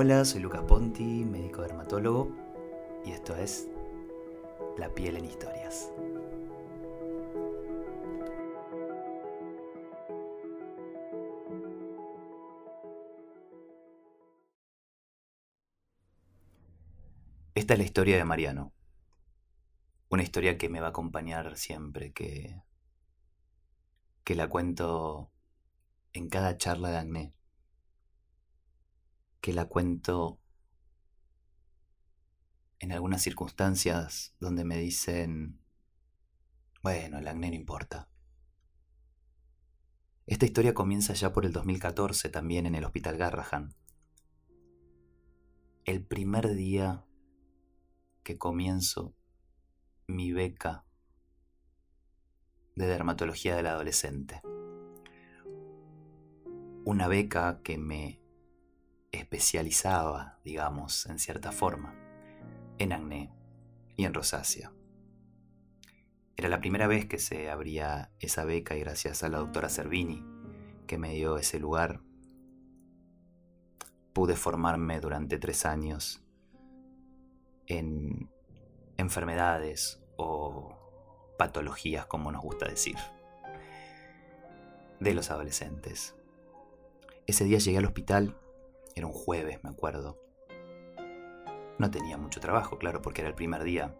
Hola, soy Lucas Ponti, médico dermatólogo, y esto es La piel en historias. Esta es la historia de Mariano. Una historia que me va a acompañar siempre, que, que la cuento en cada charla de acné que la cuento en algunas circunstancias donde me dicen, bueno, el acné no importa. Esta historia comienza ya por el 2014 también en el Hospital Garrahan. El primer día que comienzo mi beca de dermatología del adolescente. Una beca que me especializaba, digamos, en cierta forma, en acné y en rosácea. Era la primera vez que se abría esa beca y gracias a la doctora Servini, que me dio ese lugar, pude formarme durante tres años en enfermedades o patologías, como nos gusta decir, de los adolescentes. Ese día llegué al hospital era un jueves, me acuerdo. No tenía mucho trabajo, claro, porque era el primer día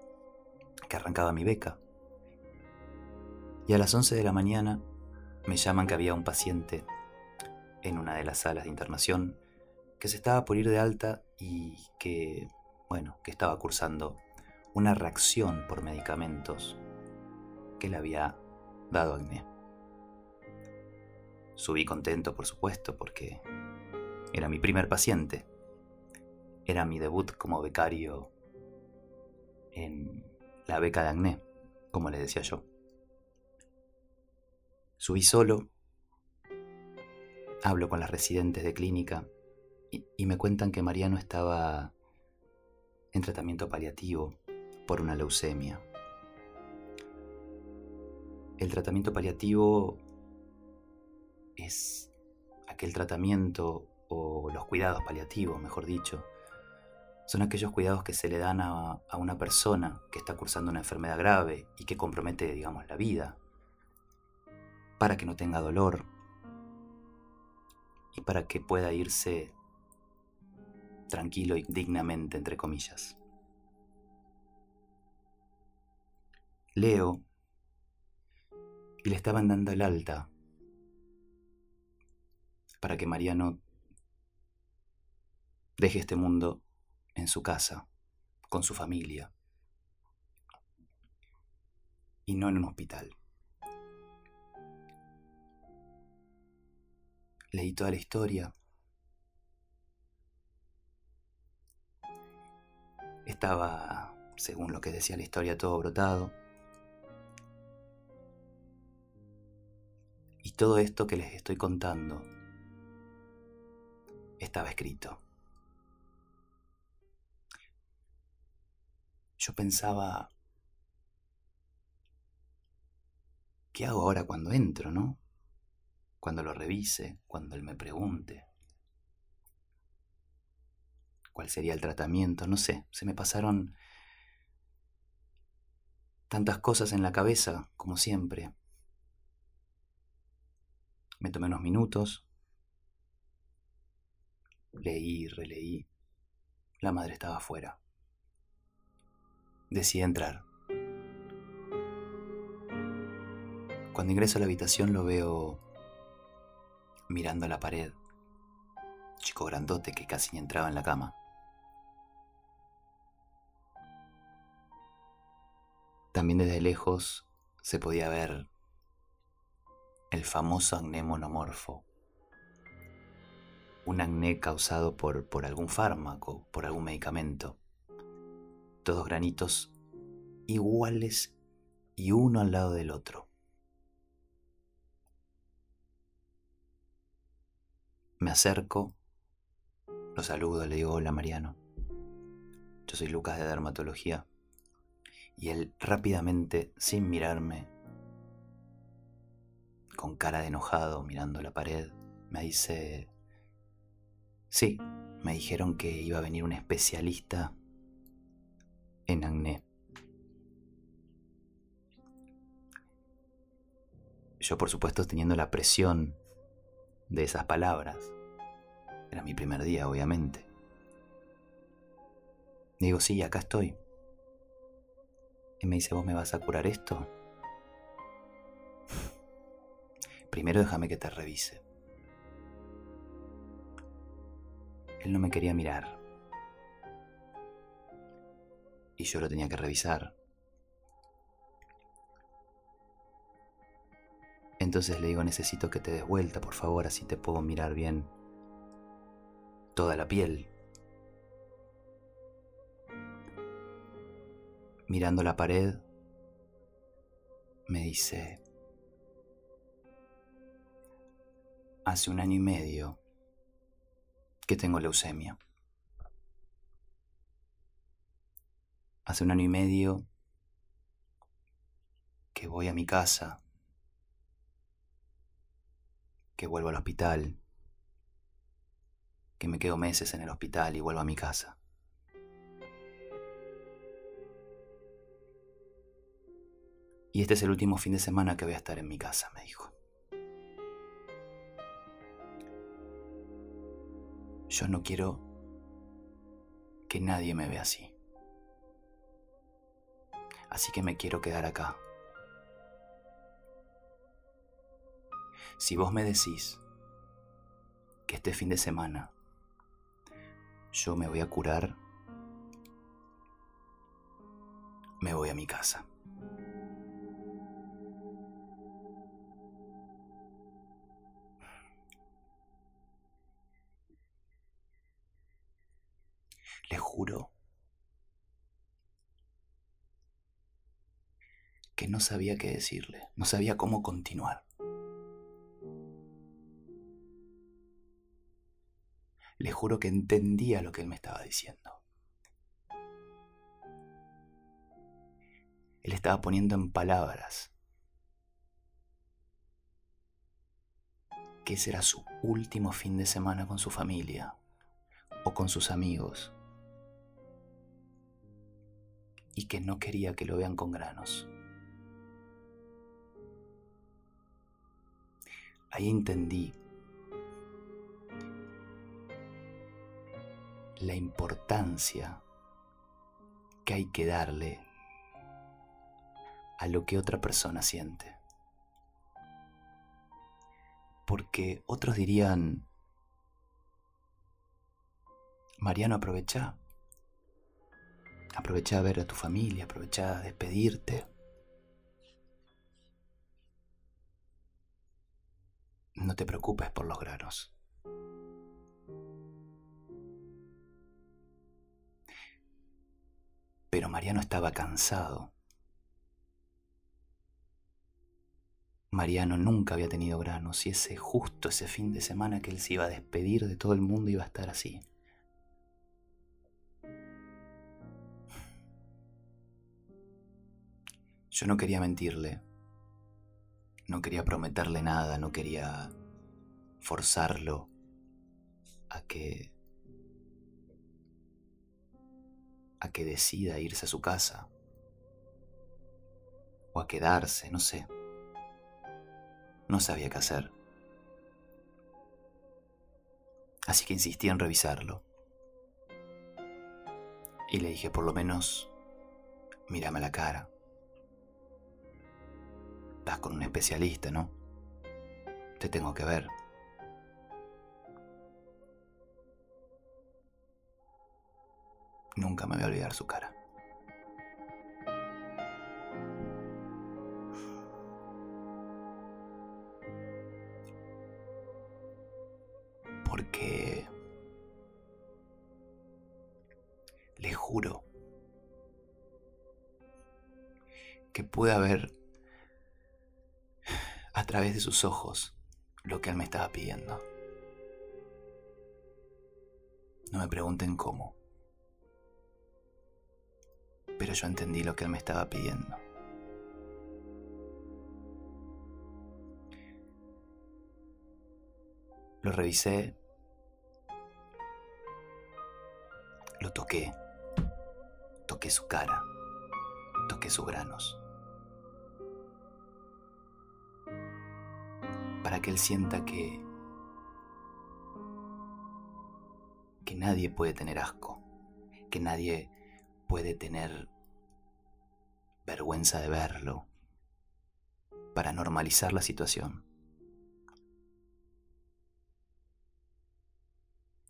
que arrancaba mi beca. Y a las 11 de la mañana me llaman que había un paciente en una de las salas de internación que se estaba por ir de alta y que, bueno, que estaba cursando una reacción por medicamentos que le había dado acné. Subí contento, por supuesto, porque era mi primer paciente. Era mi debut como becario en la beca de acné, como le decía yo. Subí solo, hablo con las residentes de clínica y, me cuentan que Mariano estaba en tratamiento paliativo por una leucemia. El tratamiento paliativo es aquel tratamiento o los cuidados paliativos, mejor dicho, son aquellos cuidados que se le dan a, una persona que está cursando una enfermedad grave y que compromete, digamos, la vida, para que no tenga dolor y para que pueda irse tranquilo y dignamente, entre comillas. Leo y le estaban dando el alta para que Mariano deje este mundo en su casa, con su familia, y no en un hospital. Leí toda la historia. Estaba, según lo que decía la historia, todo brotado. Y todo esto que les estoy contando estaba escrito. Yo pensaba, ¿qué hago ahora cuando entro, no? Cuando lo revise, cuando él me pregunte. ¿Cuál sería el tratamiento? No sé, se me pasaron tantas cosas en la cabeza, como siempre. Me tomé unos minutos, leí, releí. La madre estaba afuera decidí entrar. Cuando ingreso a la habitación lo veo mirando a la pared, chico grandote que casi ni entraba en la cama. También desde lejos se podía ver el famoso acné monomorfo, un acné causado por, por algún fármaco, por algún medicamento dos granitos iguales y uno al lado del otro. Me acerco, lo saludo, le digo hola Mariano. Yo soy Lucas de Dermatología. Y él rápidamente, sin mirarme, con cara de enojado, mirando la pared, me dice, sí, me dijeron que iba a venir un especialista en acné. Yo, por supuesto, teniendo la presión de esas palabras. Era mi primer día, obviamente. Digo, sí, acá estoy. Y me dice, ¿vos me vas a curar esto? Primero déjame que te revise. Él no me quería mirar. Y yo lo tenía que revisar. Entonces le digo, necesito que te des vuelta, por favor, así te puedo mirar bien toda la piel. Mirando la pared, me dice, hace un año y medio que tengo leucemia. Hace un año y medio que voy a mi casa que vuelvo al hospital, que me quedo meses en el hospital y vuelvo a mi casa. Y este es el último fin de semana que voy a estar en mi casa, me dijo. Yo no quiero que nadie me vea así. Así que me quiero quedar acá. Si vos me decís que este fin de semana yo me voy a curar, me voy a mi casa. Le juro que no sabía qué decirle, no sabía cómo continuar. Le juro que entendía lo que él me estaba diciendo. Él estaba poniendo en palabras que ese era su último fin de semana con su familia o con sus amigos y que no quería que lo vean con granos. Ahí entendí la importancia que hay que darle a lo que otra persona siente. Porque otros dirían, Mariano, aprovecha. Aprovecha a ver a tu familia, aprovecha a despedirte. No te preocupes por los granos. Pero Mariano estaba cansado. Mariano nunca había tenido granos y ese justo ese fin de semana que él se iba a despedir de todo el mundo iba a estar así. Yo no quería mentirle, no quería prometerle nada, no quería forzarlo a que a que decida irse a su casa. O a quedarse, no sé. No sabía qué hacer. Así que insistí en revisarlo. Y le dije, por lo menos, mírame la cara. Vas con un especialista, ¿no? Te tengo que ver. Nunca me voy a olvidar su cara. Porque le juro que pude ver a través de sus ojos lo que él me estaba pidiendo. No me pregunten cómo pero yo entendí lo que él me estaba pidiendo. Lo revisé Lo toqué. Toqué su cara. Toqué sus granos. Para que él sienta que... que nadie puede tener asco. Que nadie puede tener vergüenza de verlo. Para normalizar la situación.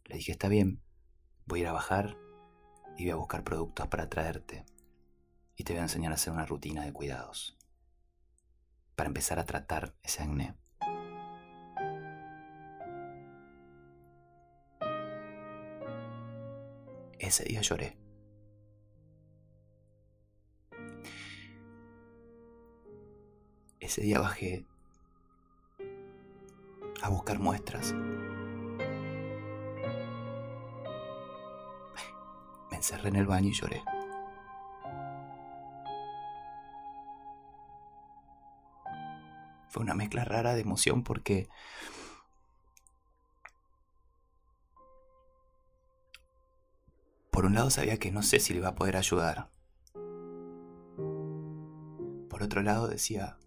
Le dije, está bien, voy a ir a bajar y voy a buscar productos para traerte. Y te voy a enseñar a hacer una rutina de cuidados. Para empezar a tratar ese acné. Ese día lloré. Ese día bajé a buscar muestras encerré en el baño y lloré. Fue una mezcla rara de emoción porque por un lado sabía que no sé si le iba a poder ayudar. Por otro lado decía,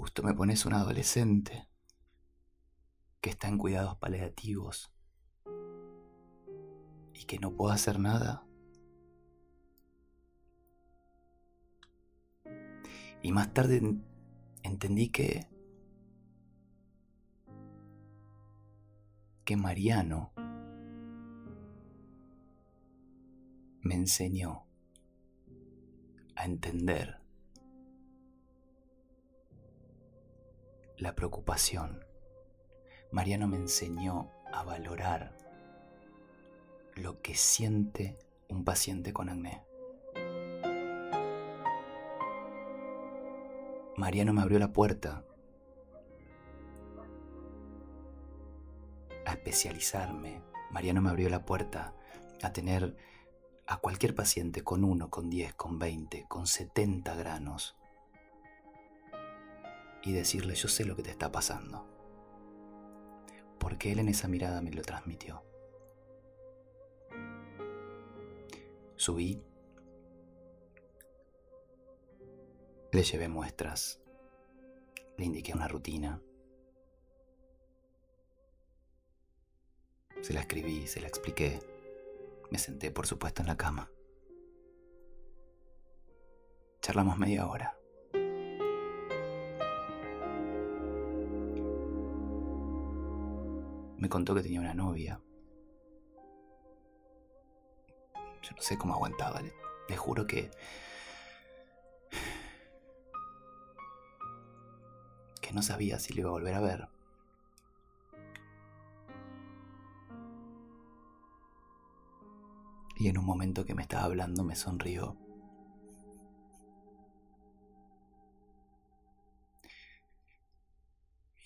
justo me pones un adolescente que está en cuidados paliativos y que no puedo hacer nada. Y más tarde entendí que que Mariano me enseñó a entender la preocupación. Mariano me enseñó a valorar lo que siente un paciente con acné. Mariano me abrió la puerta a especializarme. Mariano me abrió la puerta a tener a cualquier paciente con uno, con 10, con 20, con 70 granos y decirle yo sé lo que te está pasando. Porque él en esa mirada me lo transmitió. Subí. Le llevé muestras. Le indiqué una rutina. Se la escribí, se la expliqué. Me senté, por supuesto, en la cama. Charlamos media hora. Me contó que tenía una novia. Yo no sé cómo aguantaba. Le, juro que... Que no sabía si lo iba a volver a ver. Y en un momento que me estaba hablando me sonrió.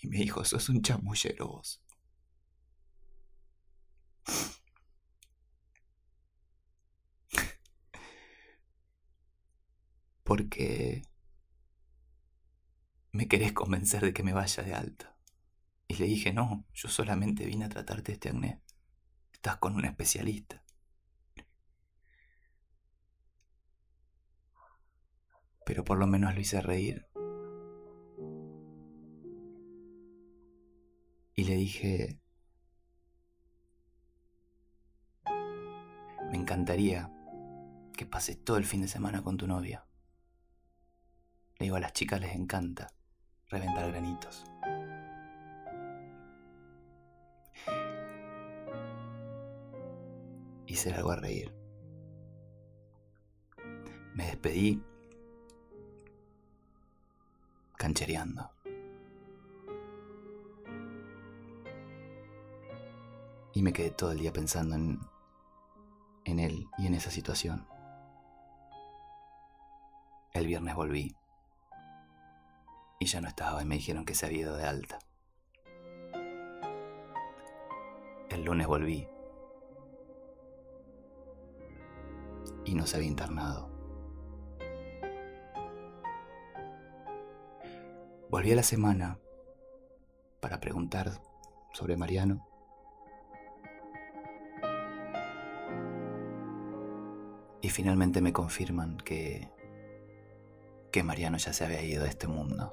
Y me dijo, sos un chamullero vos. Porque me querés convencer de que me vaya de alta. Y le dije, no, yo solamente vine a tratarte este acné. Estás con un especialista. Pero por lo menos lo hice reír. Y le dije, me encantaría que pases todo el fin de semana con tu novia. Le digo, a las chicas les encanta reventar granitos. Hice algo a reír. Me despedí canchereando. Y me quedé todo el día pensando en, en él y en esa situación. El viernes volví y ya no estaba y me dijeron que se había ido de alta. El lunes volví y no se había internado. Volví a la semana para preguntar sobre Mariano. Y finalmente me confirman que que Mariano ya se había ido de este mundo.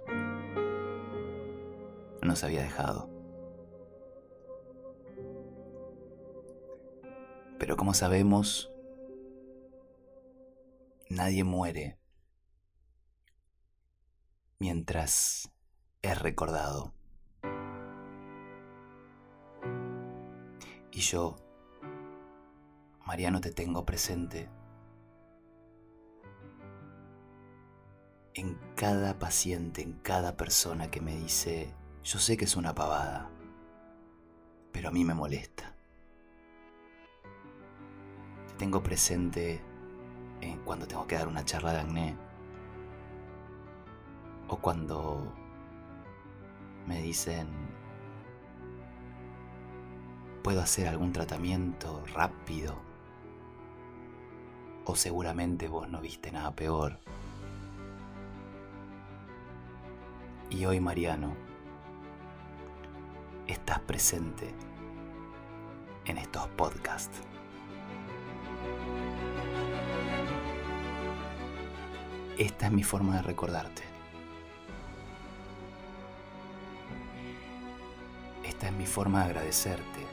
Nos había dejado. Pero como sabemos, nadie muere mientras es recordado. Y yo, Mariano, te tengo presente en cada paciente, en cada persona que me dice, yo sé que es una pavada, pero a mí me molesta. Te tengo presente en cuando tengo que dar una charla de acné o cuando me dicen, puedo hacer algún tratamiento rápido o seguramente vos no viste nada peor. Y hoy, Mariano, estás presente en estos podcasts. Esta es mi forma de recordarte. Esta es mi forma de agradecerte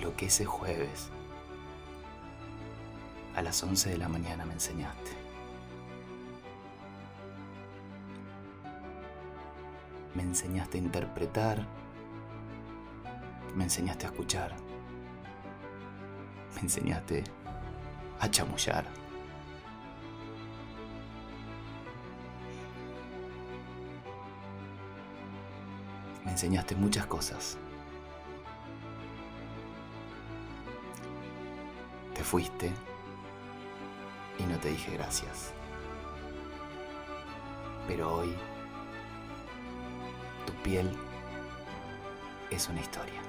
lo que ese jueves a las 11 de la mañana me enseñaste. Me enseñaste a interpretar, me enseñaste a escuchar, me enseñaste a chamullar. Me enseñaste muchas cosas. Te fuiste y no te dije gracias. Pero hoy tu piel es una historia.